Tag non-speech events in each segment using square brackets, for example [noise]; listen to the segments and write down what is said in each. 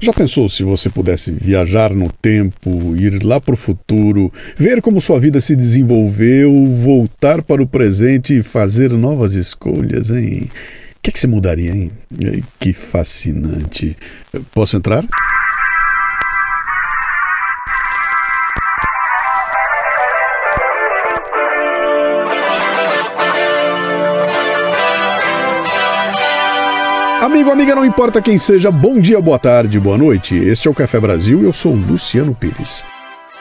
Já pensou se você pudesse viajar no tempo, ir lá para o futuro, ver como sua vida se desenvolveu, voltar para o presente e fazer novas escolhas, hein? O que, que você mudaria, hein? Que fascinante. Posso entrar? Amigo, amiga, não importa quem seja, bom dia, boa tarde, boa noite. Este é o Café Brasil e eu sou Luciano Pires.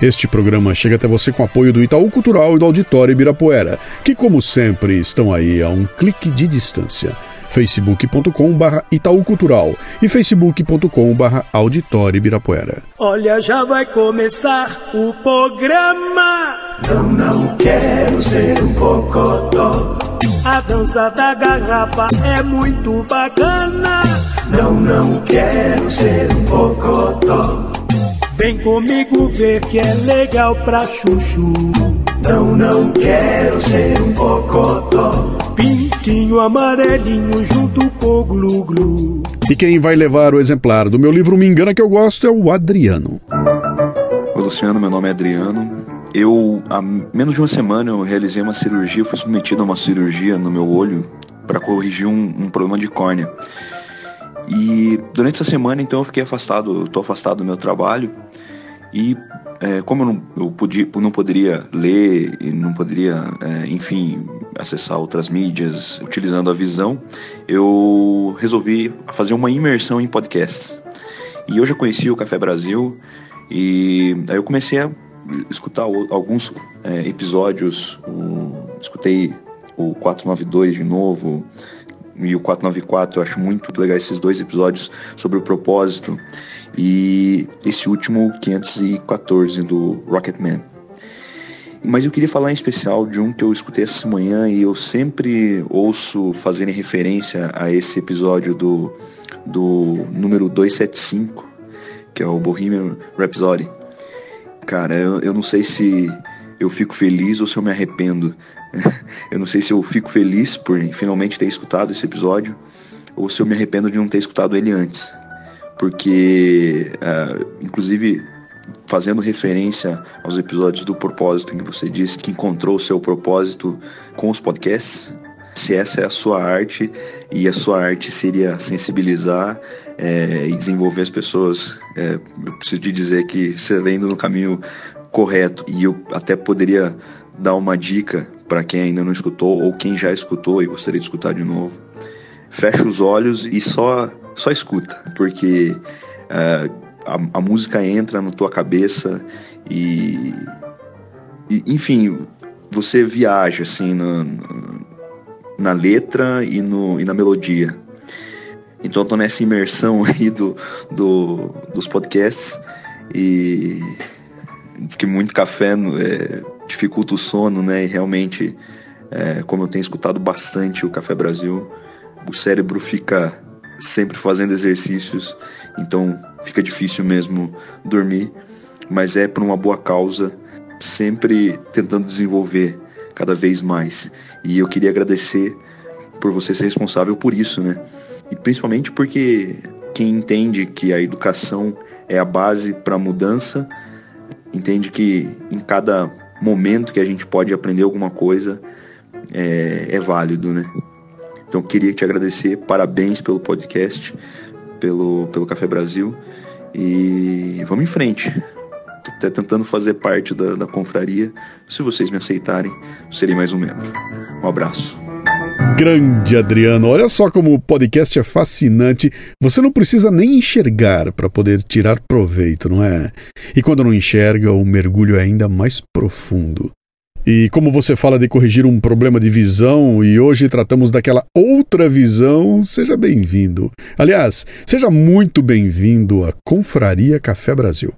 Este programa chega até você com apoio do Itaú Cultural e do Auditório Ibirapuera, que, como sempre, estão aí a um clique de distância. facebook.com.br Itaú Cultural e facebook.com.br Auditório Ibirapuera. Olha, já vai começar o programa. Não, não quero ser um cocotó. A dança da garrafa é muito bacana. Não, não quero ser um cocotó. Vem comigo ver que é legal pra chuchu. Não, não quero ser um cocotó. Pintinho amarelinho junto com o glu-glu. E quem vai levar o exemplar do meu livro Me Engana Que Eu Gosto é o Adriano. Oi, Luciano, meu nome é Adriano. Eu, há menos de uma semana, eu realizei uma cirurgia, fui submetido a uma cirurgia no meu olho para corrigir um, um, problema de córnea. E durante essa semana, então, eu fiquei afastado, estou afastado do meu trabalho. E é, como eu não, eu podia, não poderia ler e não poderia, é, enfim, acessar outras mídias utilizando a visão, eu resolvi fazer uma imersão em podcasts. E eu já conheci o Café Brasil e aí eu comecei a escutar alguns é, episódios, escutei o 492 de novo e o 494, eu acho muito legal esses dois episódios sobre o propósito e esse último 514 do Rocketman. Mas eu queria falar em especial de um que eu escutei essa manhã e eu sempre ouço fazerem referência a esse episódio do, do número 275, que é o Bohemian Rhapsody. Cara, eu, eu não sei se eu fico feliz ou se eu me arrependo. [laughs] eu não sei se eu fico feliz por finalmente ter escutado esse episódio ou se eu me arrependo de não ter escutado ele antes. Porque, uh, inclusive, fazendo referência aos episódios do propósito em que você disse que encontrou o seu propósito com os podcasts, se essa é a sua arte e a sua arte seria sensibilizar é, e desenvolver as pessoas, é, eu preciso de dizer que você vem indo no caminho correto e eu até poderia dar uma dica para quem ainda não escutou ou quem já escutou e gostaria de escutar de novo. Fecha os olhos e só, só escuta, porque é, a, a, música entra na tua cabeça e, e enfim, você viaja assim na, na letra e, no, e na melodia. Então eu tô nessa imersão [laughs] aí do, do, dos podcasts e diz que muito café é, dificulta o sono, né? E realmente, é, como eu tenho escutado bastante o Café Brasil, o cérebro fica sempre fazendo exercícios, então fica difícil mesmo dormir, mas é por uma boa causa, sempre tentando desenvolver cada vez mais. E eu queria agradecer por você ser responsável por isso, né? E principalmente porque quem entende que a educação é a base para a mudança, entende que em cada momento que a gente pode aprender alguma coisa é, é válido, né? Então queria te agradecer, parabéns pelo podcast, pelo, pelo Café Brasil e vamos em frente. Tô até tentando fazer parte da, da confraria. Se vocês me aceitarem, serei mais um membro. Um abraço. Grande Adriano, olha só como o podcast é fascinante. Você não precisa nem enxergar para poder tirar proveito, não é? E quando não enxerga, o mergulho é ainda mais profundo. E como você fala de corrigir um problema de visão e hoje tratamos daquela outra visão, seja bem-vindo. Aliás, seja muito bem-vindo à Confraria Café Brasil.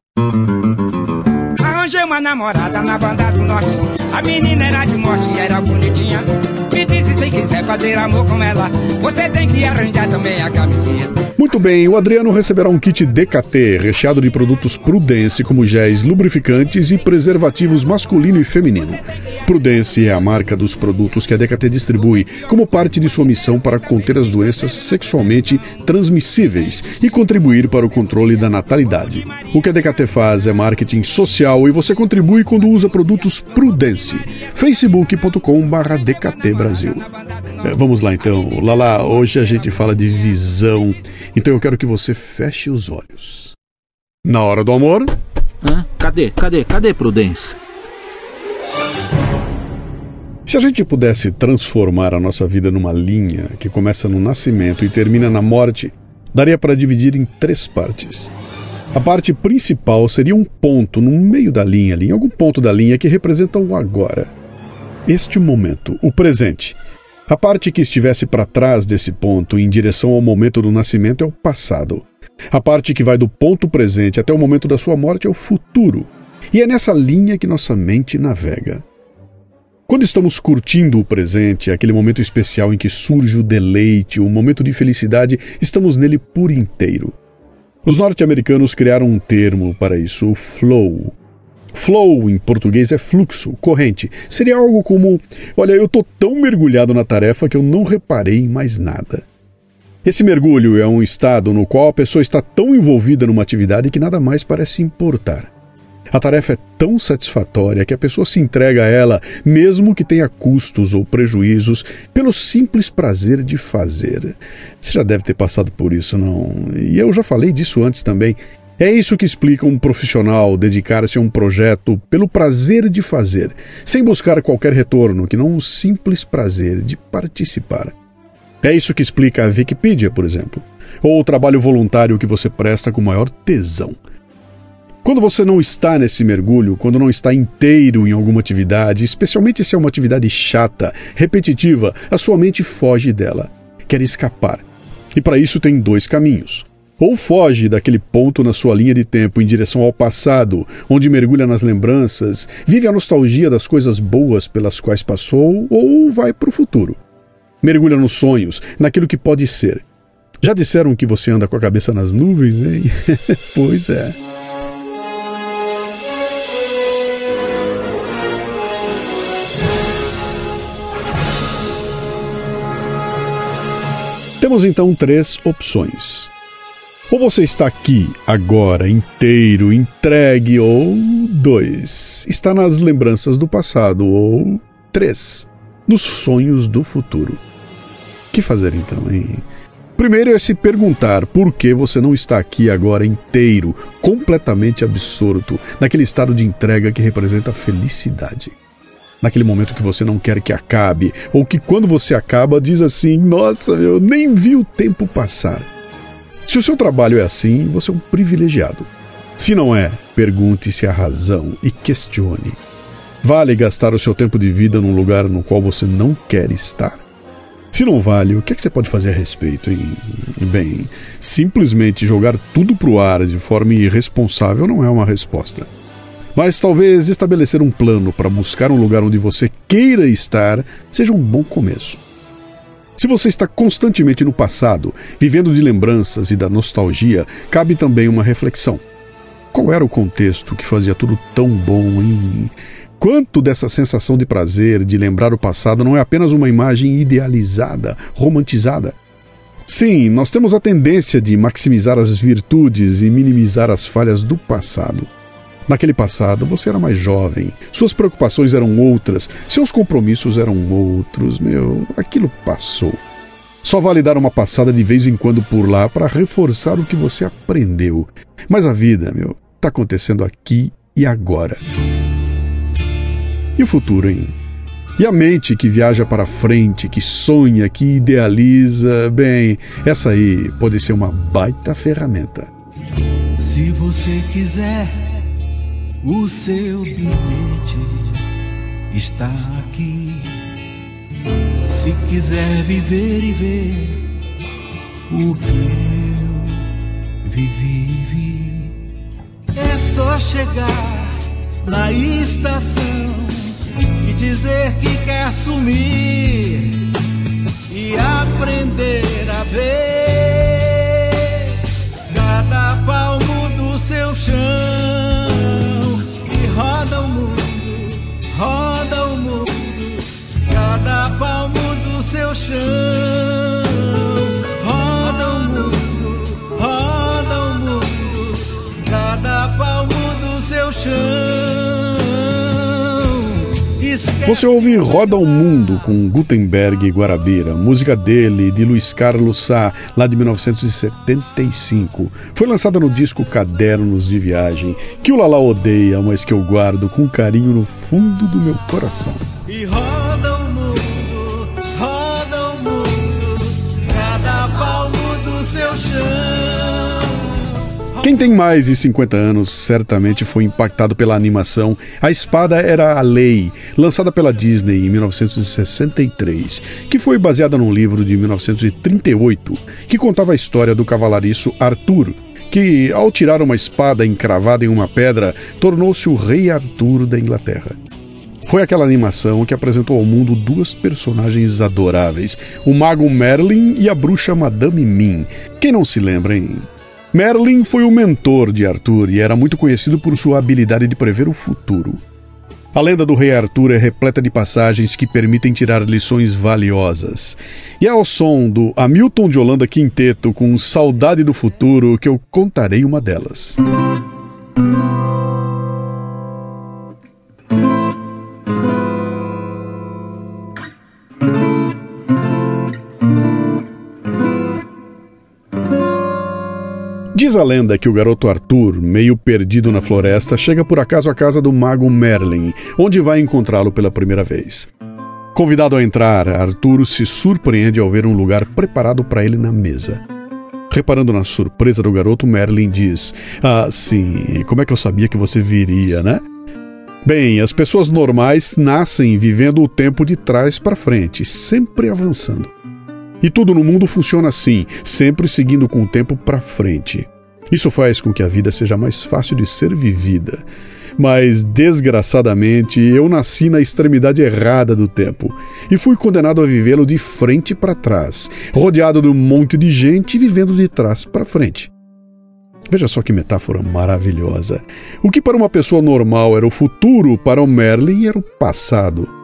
Arranjei uma namorada na banda do norte. A menina era de morte e era bonitinha. Me disse se quiser fazer amor com ela, você tem que arranjar também a camiseta. Muito bem, o Adriano receberá um kit DKT recheado de produtos Prudence, como géis lubrificantes e preservativos masculino e feminino. Prudence é a marca dos produtos que a DKT distribui como parte de sua missão para conter as doenças sexualmente transmissíveis e contribuir para o controle da natalidade. O que a DKT faz é marketing social e você contribui quando usa produtos Prudence. facebook.com/dkt Brasil. É, vamos lá então. Lala, hoje a gente fala de visão. Então eu quero que você feche os olhos. Na hora do amor, Hã? Cadê? Cadê? Cadê Prudence? Se a gente pudesse transformar a nossa vida numa linha que começa no nascimento e termina na morte, daria para dividir em três partes. A parte principal seria um ponto no meio da linha ali, em algum ponto da linha que representa o agora. Este momento, o presente. A parte que estivesse para trás desse ponto, em direção ao momento do nascimento, é o passado. A parte que vai do ponto presente até o momento da sua morte é o futuro. E é nessa linha que nossa mente navega. Quando estamos curtindo o presente, aquele momento especial em que surge o deleite, um momento de felicidade, estamos nele por inteiro. Os norte-americanos criaram um termo para isso, o flow. Flow em português é fluxo, corrente. Seria algo como: olha, eu estou tão mergulhado na tarefa que eu não reparei em mais nada. Esse mergulho é um estado no qual a pessoa está tão envolvida numa atividade que nada mais parece importar. A tarefa é tão satisfatória que a pessoa se entrega a ela, mesmo que tenha custos ou prejuízos, pelo simples prazer de fazer. Você já deve ter passado por isso, não? E eu já falei disso antes também. É isso que explica um profissional dedicar-se a um projeto pelo prazer de fazer, sem buscar qualquer retorno, que não o simples prazer de participar. É isso que explica a Wikipedia, por exemplo, ou o trabalho voluntário que você presta com maior tesão. Quando você não está nesse mergulho, quando não está inteiro em alguma atividade, especialmente se é uma atividade chata, repetitiva, a sua mente foge dela, quer escapar. E para isso tem dois caminhos. Ou foge daquele ponto na sua linha de tempo em direção ao passado, onde mergulha nas lembranças, vive a nostalgia das coisas boas pelas quais passou, ou vai para o futuro. Mergulha nos sonhos, naquilo que pode ser. Já disseram que você anda com a cabeça nas nuvens, hein? [laughs] pois é. Temos então três opções. Ou você está aqui, agora, inteiro, entregue, ou dois, está nas lembranças do passado, ou três, nos sonhos do futuro. O que fazer então, hein? Primeiro é se perguntar por que você não está aqui agora inteiro, completamente absorto, naquele estado de entrega que representa felicidade naquele momento que você não quer que acabe, ou que quando você acaba diz assim: Nossa, eu nem vi o tempo passar. Se o seu trabalho é assim, você é um privilegiado. Se não é, pergunte-se a razão e questione. Vale gastar o seu tempo de vida num lugar no qual você não quer estar? Se não vale, o que, é que você pode fazer a respeito? Hein? Bem, simplesmente jogar tudo pro ar de forma irresponsável não é uma resposta. Mas talvez estabelecer um plano para buscar um lugar onde você queira estar seja um bom começo. Se você está constantemente no passado, vivendo de lembranças e da nostalgia, cabe também uma reflexão. Qual era o contexto que fazia tudo tão bom em. Quanto dessa sensação de prazer, de lembrar o passado, não é apenas uma imagem idealizada, romantizada? Sim, nós temos a tendência de maximizar as virtudes e minimizar as falhas do passado. Naquele passado, você era mais jovem, suas preocupações eram outras, seus compromissos eram outros, meu, aquilo passou. Só vale dar uma passada de vez em quando por lá para reforçar o que você aprendeu. Mas a vida, meu, tá acontecendo aqui e agora. E o futuro, hein? E a mente que viaja para frente, que sonha, que idealiza, bem, essa aí pode ser uma baita ferramenta. Se você quiser o seu bilhete está aqui. Se quiser viver e ver o que eu vivi, vi. é só chegar na estação Você ouve Roda o Mundo com Gutenberg e Guarabira, música dele, de Luiz Carlos Sá, lá de 1975. Foi lançada no disco Cadernos de Viagem, que o Lala odeia, mas que eu guardo com carinho no fundo do meu coração. E roda Quem tem mais de 50 anos certamente foi impactado pela animação A Espada Era a Lei, lançada pela Disney em 1963, que foi baseada num livro de 1938 que contava a história do cavalariço Arthur, que, ao tirar uma espada encravada em uma pedra, tornou-se o Rei Arthur da Inglaterra. Foi aquela animação que apresentou ao mundo duas personagens adoráveis, o mago Merlin e a bruxa Madame Mim. Quem não se lembra, hein? Merlin foi o mentor de Arthur e era muito conhecido por sua habilidade de prever o futuro. A lenda do rei Arthur é repleta de passagens que permitem tirar lições valiosas. E é ao som do Hamilton de Holanda Quinteto com Saudade do Futuro que eu contarei uma delas. Diz a lenda que o garoto Arthur, meio perdido na floresta, chega por acaso à casa do mago Merlin, onde vai encontrá-lo pela primeira vez. Convidado a entrar, Arthur se surpreende ao ver um lugar preparado para ele na mesa. Reparando na surpresa do garoto, Merlin diz: Ah, sim, como é que eu sabia que você viria, né? Bem, as pessoas normais nascem vivendo o tempo de trás para frente, sempre avançando. E tudo no mundo funciona assim, sempre seguindo com o tempo para frente. Isso faz com que a vida seja mais fácil de ser vivida. Mas, desgraçadamente, eu nasci na extremidade errada do tempo e fui condenado a vivê-lo de frente para trás, rodeado de um monte de gente vivendo de trás para frente. Veja só que metáfora maravilhosa. O que para uma pessoa normal era o futuro, para o Merlin era o passado.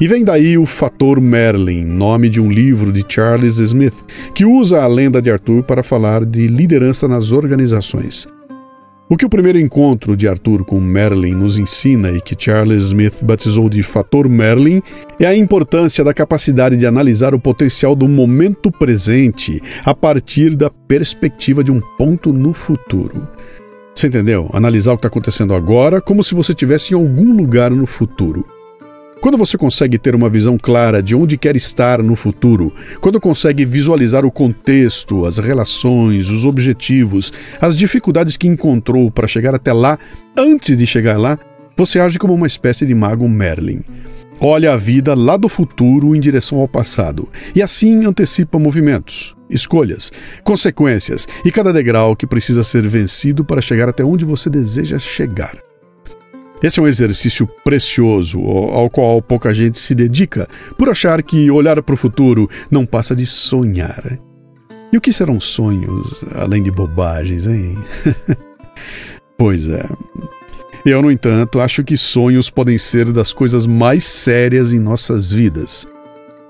E vem daí o fator Merlin, nome de um livro de Charles Smith, que usa a lenda de Arthur para falar de liderança nas organizações. O que o primeiro encontro de Arthur com Merlin nos ensina e que Charles Smith batizou de fator Merlin é a importância da capacidade de analisar o potencial do momento presente a partir da perspectiva de um ponto no futuro. Você entendeu? Analisar o que está acontecendo agora como se você estivesse em algum lugar no futuro. Quando você consegue ter uma visão clara de onde quer estar no futuro, quando consegue visualizar o contexto, as relações, os objetivos, as dificuldades que encontrou para chegar até lá, antes de chegar lá, você age como uma espécie de mago Merlin. Olha a vida lá do futuro em direção ao passado e assim antecipa movimentos, escolhas, consequências e cada degrau que precisa ser vencido para chegar até onde você deseja chegar. Esse é um exercício precioso ao qual pouca gente se dedica por achar que olhar para o futuro não passa de sonhar. E o que serão sonhos além de bobagens, hein? [laughs] pois é. Eu, no entanto, acho que sonhos podem ser das coisas mais sérias em nossas vidas.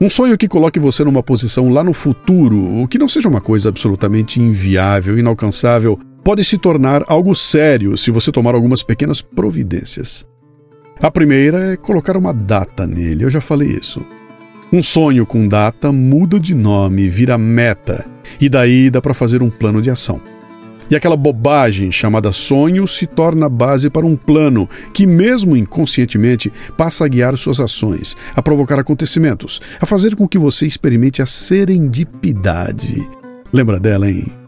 Um sonho que coloque você numa posição lá no futuro, o que não seja uma coisa absolutamente inviável, inalcançável, pode se tornar algo sério se você tomar algumas pequenas providências. A primeira é colocar uma data nele, eu já falei isso. Um sonho com data muda de nome, vira meta, e daí dá para fazer um plano de ação. E aquela bobagem chamada sonho se torna base para um plano que, mesmo inconscientemente, passa a guiar suas ações, a provocar acontecimentos, a fazer com que você experimente a serendipidade. Lembra dela, hein?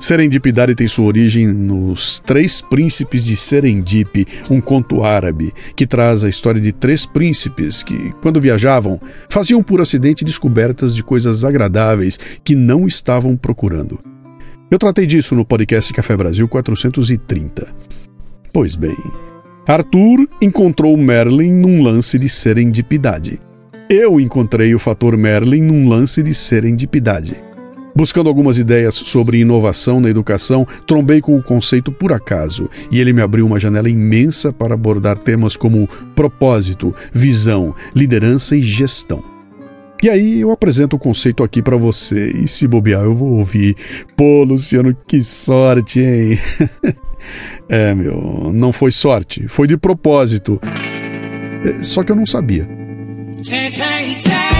Serendipidade tem sua origem nos Três Príncipes de Serendip, um conto árabe que traz a história de três príncipes que, quando viajavam, faziam por acidente descobertas de coisas agradáveis que não estavam procurando. Eu tratei disso no podcast Café Brasil 430. Pois bem, Arthur encontrou Merlin num lance de serendipidade. Eu encontrei o fator Merlin num lance de serendipidade. Buscando algumas ideias sobre inovação na educação, trombei com o conceito por acaso e ele me abriu uma janela imensa para abordar temas como propósito, visão, liderança e gestão. E aí eu apresento o conceito aqui para você e se bobear eu vou ouvir. Pô, Luciano, que sorte, hein? [laughs] é, meu, não foi sorte, foi de propósito. É, só que eu não sabia. Change, change, change.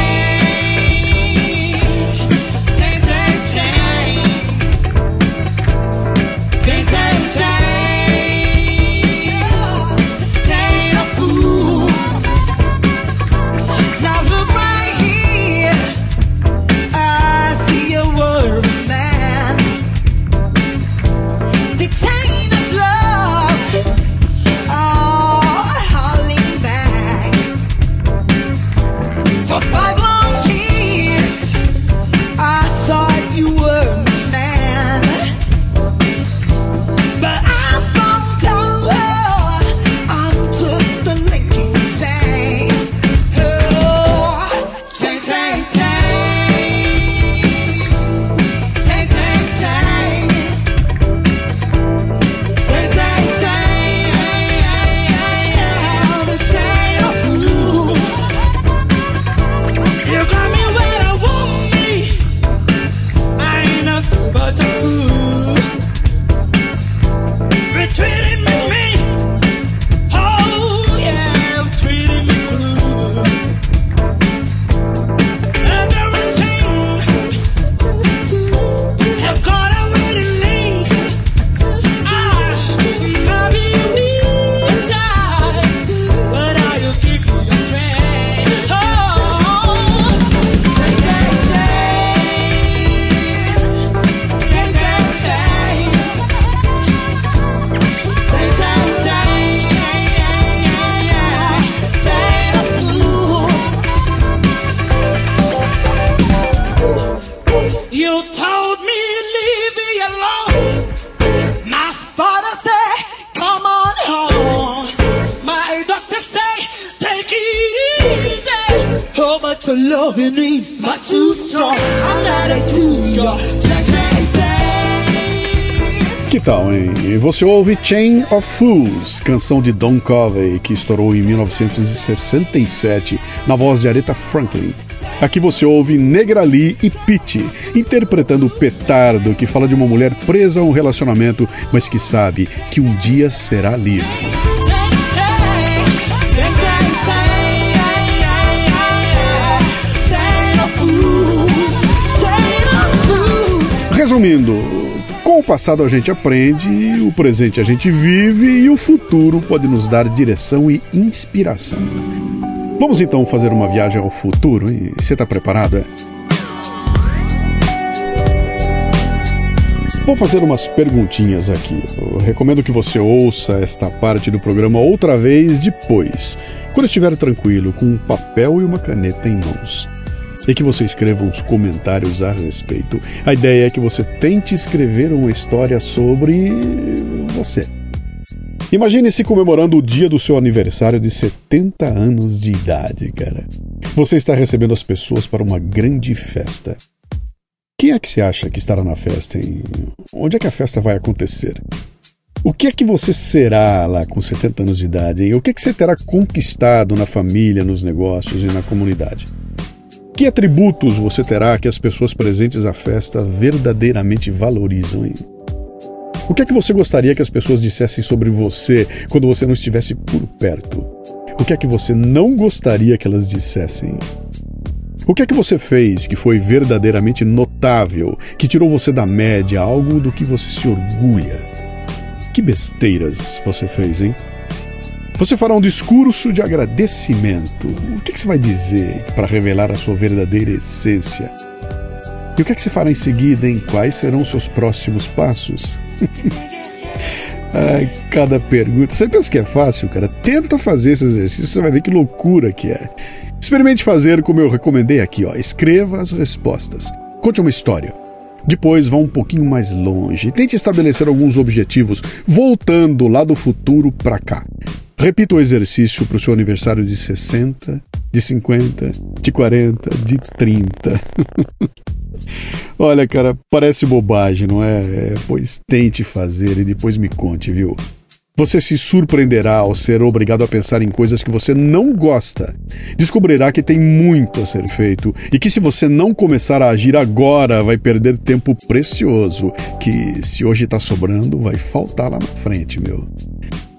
Tal, hein? E você ouve Chain of Fools, canção de Don Covey, que estourou em 1967, na voz de Aretha Franklin. Aqui você ouve Negra Lee e Pete, interpretando o Petardo, que fala de uma mulher presa a um relacionamento, mas que sabe que um dia será livre. Resumindo, o passado a gente aprende, o presente a gente vive e o futuro pode nos dar direção e inspiração. Vamos então fazer uma viagem ao futuro e você está preparado? É? Vou fazer umas perguntinhas aqui. Eu recomendo que você ouça esta parte do programa outra vez depois, quando estiver tranquilo, com um papel e uma caneta em mãos. E que você escreva uns comentários a respeito. A ideia é que você tente escrever uma história sobre você. Imagine-se comemorando o dia do seu aniversário de 70 anos de idade, cara. Você está recebendo as pessoas para uma grande festa. Quem é que você acha que estará na festa? Hein? Onde é que a festa vai acontecer? O que é que você será lá com 70 anos de idade? Hein? O que é que você terá conquistado na família, nos negócios e na comunidade? Que atributos você terá que as pessoas presentes à festa verdadeiramente valorizam? Hein? O que é que você gostaria que as pessoas dissessem sobre você quando você não estivesse por perto? O que é que você não gostaria que elas dissessem? O que é que você fez que foi verdadeiramente notável, que tirou você da média, algo do que você se orgulha? Que besteiras você fez, hein? Você fará um discurso de agradecimento. O que, que você vai dizer para revelar a sua verdadeira essência? E o que é que você fará em seguida, em quais serão os seus próximos passos? [laughs] Ai, cada pergunta. Você pensa que é fácil, cara? Tenta fazer esse exercício, você vai ver que loucura que é. Experimente fazer como eu recomendei aqui, ó. Escreva as respostas. Conte uma história. Depois vá um pouquinho mais longe tente estabelecer alguns objetivos, voltando lá do futuro para cá. Repita o exercício para o seu aniversário de 60, de 50, de 40, de 30. [laughs] Olha, cara, parece bobagem, não é? é? Pois tente fazer e depois me conte, viu? Você se surpreenderá ao ser obrigado a pensar em coisas que você não gosta. Descobrirá que tem muito a ser feito e que se você não começar a agir agora, vai perder tempo precioso que, se hoje está sobrando, vai faltar lá na frente, meu.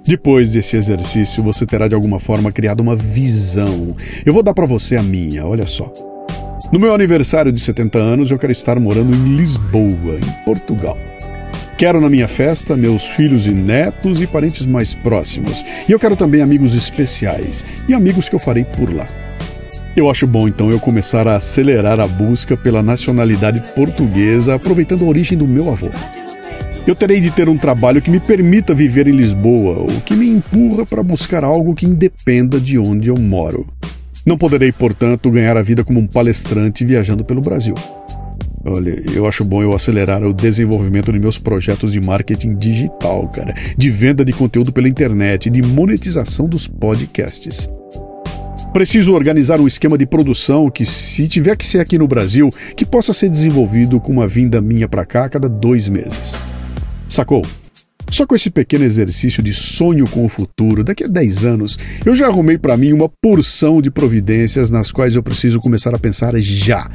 Depois desse exercício, você terá de alguma forma criado uma visão. Eu vou dar para você a minha, olha só. No meu aniversário de 70 anos, eu quero estar morando em Lisboa, em Portugal. Quero na minha festa meus filhos e netos e parentes mais próximos. E eu quero também amigos especiais e amigos que eu farei por lá. Eu acho bom então eu começar a acelerar a busca pela nacionalidade portuguesa, aproveitando a origem do meu avô. Eu terei de ter um trabalho que me permita viver em Lisboa, o que me empurra para buscar algo que independa de onde eu moro. Não poderei, portanto, ganhar a vida como um palestrante viajando pelo Brasil. Olha, eu acho bom eu acelerar o desenvolvimento de meus projetos de marketing digital, cara, de venda de conteúdo pela internet, de monetização dos podcasts. Preciso organizar um esquema de produção que, se tiver que ser aqui no Brasil, que possa ser desenvolvido com uma vinda minha para cá a cada dois meses. Sacou? Só com esse pequeno exercício de sonho com o futuro, daqui a 10 anos, eu já arrumei para mim uma porção de providências nas quais eu preciso começar a pensar já.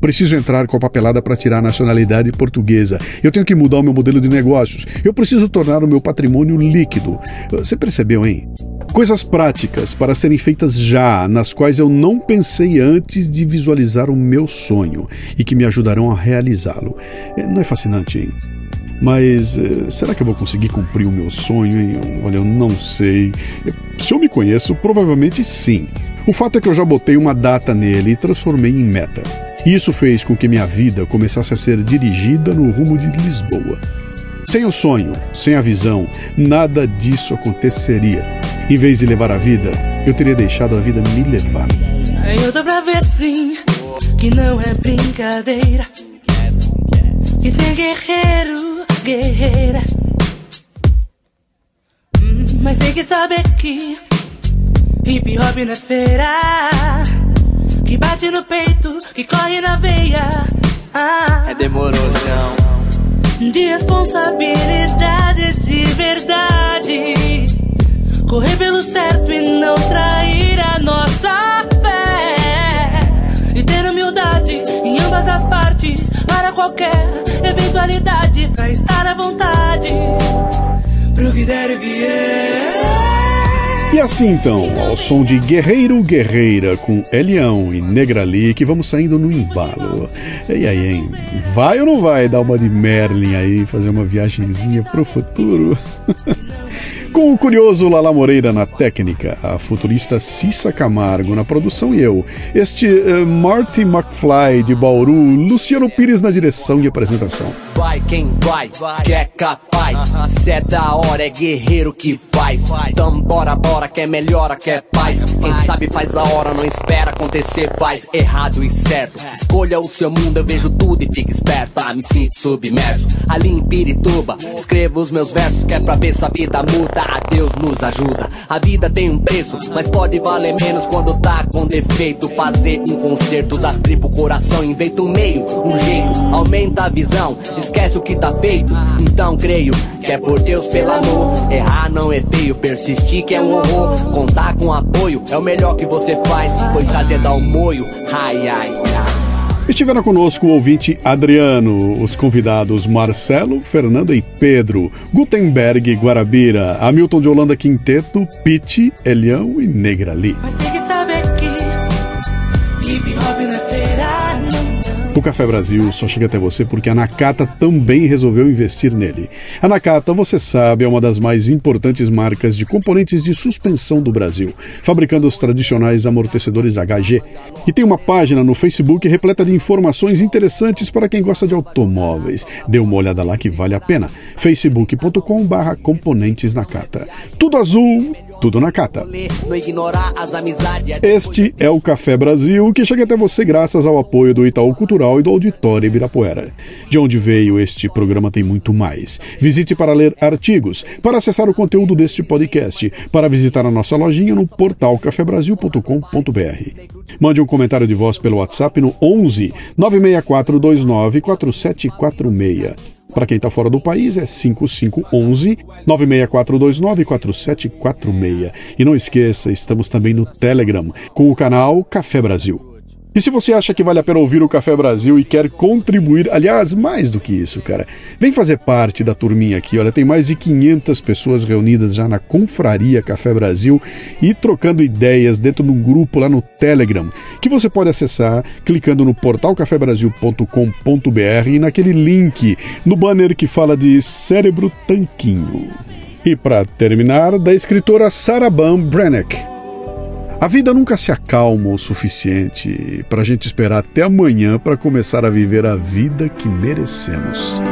Preciso entrar com a papelada para tirar a nacionalidade portuguesa. Eu tenho que mudar o meu modelo de negócios. Eu preciso tornar o meu patrimônio líquido. Você percebeu, hein? Coisas práticas para serem feitas já, nas quais eu não pensei antes de visualizar o meu sonho e que me ajudarão a realizá-lo. É, não é fascinante, hein? Mas eh, será que eu vou conseguir cumprir o meu sonho? Hein? Olha, eu não sei. Se eu me conheço, provavelmente sim. O fato é que eu já botei uma data nele e transformei em meta. Isso fez com que minha vida começasse a ser dirigida no rumo de Lisboa. Sem o sonho, sem a visão, nada disso aconteceria. Em vez de levar a vida, eu teria deixado a vida me levar. Eu dou pra ver sim que não é brincadeira. Que tem guerreiro, guerreira. Hum, Mas tem que saber que hip hop não é feira. Que bate no peito, que corre na veia. Ah, É demorou, não. de responsabilidade de verdade. Correr pelo certo e não trair a nossa fé. E ter humildade em ambas as partes. Para qualquer eventualidade. Pra estar à vontade. Pro que der vier. E assim então, ao som de Guerreiro Guerreira com Elião e Negrali, que vamos saindo no embalo. E aí, hein? Vai ou não vai dar uma de Merlin aí, fazer uma viagenzinha pro futuro? [laughs] Com o curioso Lala Moreira na técnica, a futurista Cissa Camargo na produção e eu, este eh, Marty McFly de Bauru, Luciano Pires na direção e apresentação. Vai quem vai, que é capaz. Se é da hora, é guerreiro que faz. Então bora, bora, quer melhora, quer paz. Quem sabe faz a hora, não espera acontecer, faz errado e certo. Escolha o seu mundo, eu vejo tudo e fica esperto. Ah, me sinto submerso. Ali em Pirituba, escrevo os meus versos, que é pra ver se a vida muda. A Deus nos ajuda. A vida tem um preço, mas pode valer menos quando tá com defeito. Fazer um concerto das tribos, coração, inventa um meio, um jeito, aumenta a visão, esquece o que tá feito. Então creio que é por Deus, pelo amor. Errar não é feio, persistir que é um horror. Contar com apoio é o melhor que você faz, pois trazer dá um moio. Ai, ai, ai. Estiveram conosco o ouvinte Adriano, os convidados Marcelo, Fernanda e Pedro, Gutenberg Guarabira, Hamilton de Holanda Quinteto, Pete, Elião e Negrali. Mas tem que saber que hip hop não é feira. O Café Brasil só chega até você porque a Nakata também resolveu investir nele. A Nakata, você sabe, é uma das mais importantes marcas de componentes de suspensão do Brasil, fabricando os tradicionais amortecedores HG. E tem uma página no Facebook repleta de informações interessantes para quem gosta de automóveis. Dê uma olhada lá que vale a pena. facebook.com/barra componentes Nakata. Tudo azul, tudo ignorar as amizades. Este é o Café Brasil, que chega até você graças ao apoio do Itaú Cultural e do Auditório Ibirapuera. De onde veio este programa tem muito mais. Visite para ler artigos, para acessar o conteúdo deste podcast, para visitar a nossa lojinha no portal cafebrasil.com.br. Mande um comentário de voz pelo WhatsApp no 11 96429 4746. Para quem está fora do país é 5511 96429 4746. E não esqueça, estamos também no Telegram com o canal Café Brasil. E se você acha que vale a pena ouvir o Café Brasil e quer contribuir, aliás, mais do que isso, cara, vem fazer parte da turminha aqui. Olha, tem mais de 500 pessoas reunidas já na Confraria Café Brasil e trocando ideias dentro de um grupo lá no Telegram, que você pode acessar clicando no portalcafebrasil.com.br e naquele link no banner que fala de Cérebro Tanquinho. E para terminar, da escritora Sarah Ban Brenneck. A vida nunca se acalma o suficiente para a gente esperar até amanhã para começar a viver a vida que merecemos.